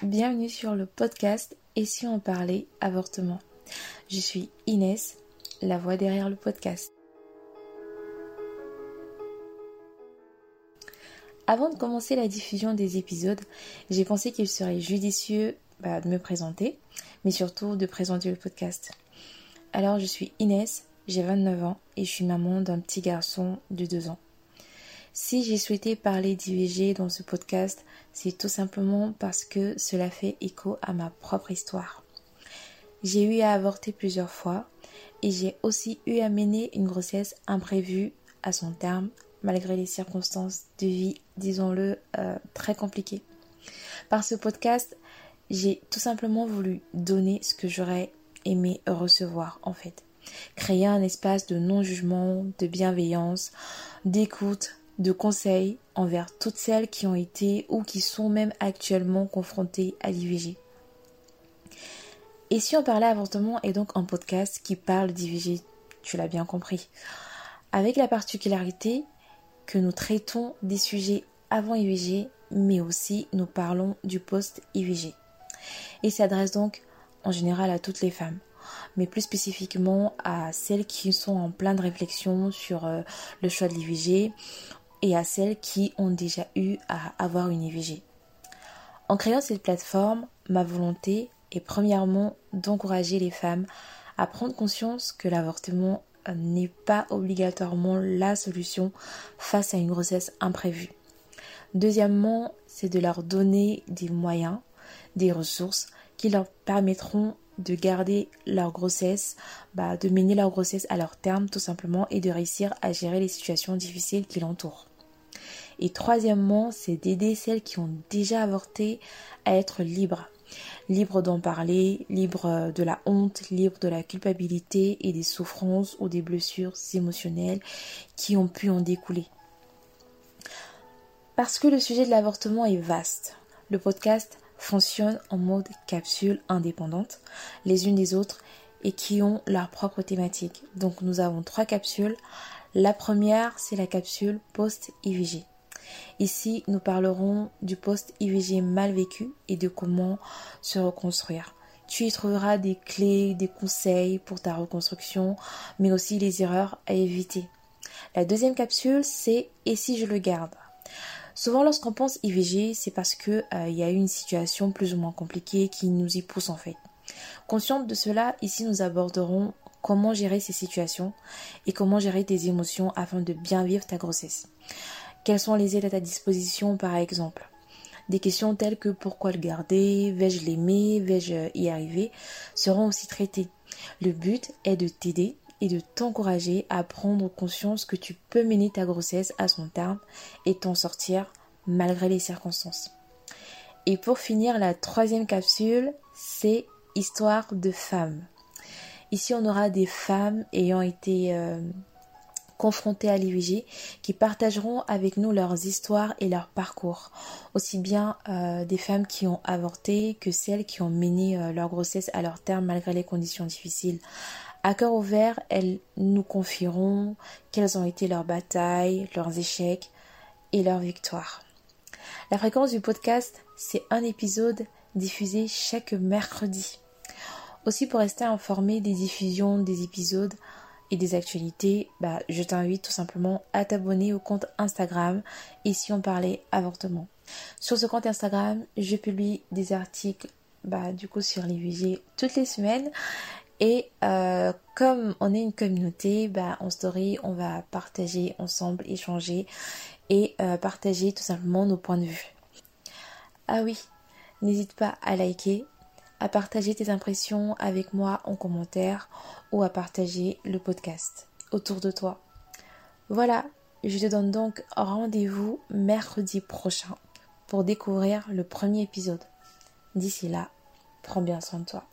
bienvenue sur le podcast Et si on parlait avortement Je suis Inès, la voix derrière le podcast. Avant de commencer la diffusion des épisodes, j'ai pensé qu'il serait judicieux bah, de me présenter, mais surtout de présenter le podcast. Alors je suis Inès, j'ai 29 ans et je suis maman d'un petit garçon de 2 ans. Si j'ai souhaité parler d'IVG dans ce podcast, c'est tout simplement parce que cela fait écho à ma propre histoire. J'ai eu à avorter plusieurs fois et j'ai aussi eu à mener une grossesse imprévue à son terme, malgré les circonstances de vie, disons-le, euh, très compliquées. Par ce podcast, j'ai tout simplement voulu donner ce que j'aurais aimé recevoir en fait. Créer un espace de non-jugement, de bienveillance, d'écoute, de conseils envers toutes celles qui ont été ou qui sont même actuellement confrontées à l'IVG. Et si on parlait avortement est donc un podcast qui parle d'IVG, tu l'as bien compris, avec la particularité que nous traitons des sujets avant IVG, mais aussi nous parlons du post-IVG. Il s'adresse donc en général à toutes les femmes, mais plus spécifiquement à celles qui sont en pleine réflexion sur euh, le choix de l'IVG et à celles qui ont déjà eu à avoir une IVG. En créant cette plateforme, ma volonté est premièrement d'encourager les femmes à prendre conscience que l'avortement n'est pas obligatoirement la solution face à une grossesse imprévue. Deuxièmement, c'est de leur donner des moyens, des ressources qui leur permettront de garder leur grossesse, bah, de mener leur grossesse à leur terme tout simplement et de réussir à gérer les situations difficiles qui l'entourent. Et troisièmement, c'est d'aider celles qui ont déjà avorté à être libres. Libres d'en parler, libres de la honte, libres de la culpabilité et des souffrances ou des blessures émotionnelles qui ont pu en découler. Parce que le sujet de l'avortement est vaste, le podcast fonctionne en mode capsule indépendante, les unes des autres, et qui ont leur propre thématique. Donc nous avons trois capsules. La première, c'est la capsule post-IVG. Ici, nous parlerons du post-IVG mal vécu et de comment se reconstruire. Tu y trouveras des clés, des conseils pour ta reconstruction, mais aussi les erreurs à éviter. La deuxième capsule, c'est Et si je le garde? Souvent, lorsqu'on pense IVG, c'est parce qu'il euh, y a eu une situation plus ou moins compliquée qui nous y pousse en fait. Consciente de cela, ici nous aborderons comment gérer ces situations et comment gérer tes émotions afin de bien vivre ta grossesse. Quelles sont les aides à ta disposition par exemple? Des questions telles que pourquoi le garder, vais-je l'aimer, vais-je y arriver seront aussi traitées. Le but est de t'aider et de t'encourager à prendre conscience que tu peux mener ta grossesse à son terme et t'en sortir malgré les circonstances. Et pour finir, la troisième capsule, c'est Histoire de femmes. Ici, on aura des femmes ayant été euh, confrontés à l'IVG qui partageront avec nous leurs histoires et leurs parcours, aussi bien euh, des femmes qui ont avorté que celles qui ont mené euh, leur grossesse à leur terme malgré les conditions difficiles. À cœur ouvert, elles nous confieront quelles ont été leurs batailles, leurs échecs et leurs victoires. La fréquence du podcast, c'est un épisode diffusé chaque mercredi. Aussi pour rester informé des diffusions des épisodes, et des actualités, bah, je t'invite tout simplement à t'abonner au compte Instagram si on parlait avortement. Sur ce compte Instagram, je publie des articles bah, du coup sur l'IVG toutes les semaines et euh, comme on est une communauté, bah, en story, on va partager ensemble, échanger et euh, partager tout simplement nos points de vue. Ah oui, n'hésite pas à liker, à partager tes impressions avec moi en commentaire ou à partager le podcast autour de toi. Voilà, je te donne donc rendez-vous mercredi prochain pour découvrir le premier épisode. D'ici là, prends bien soin de toi.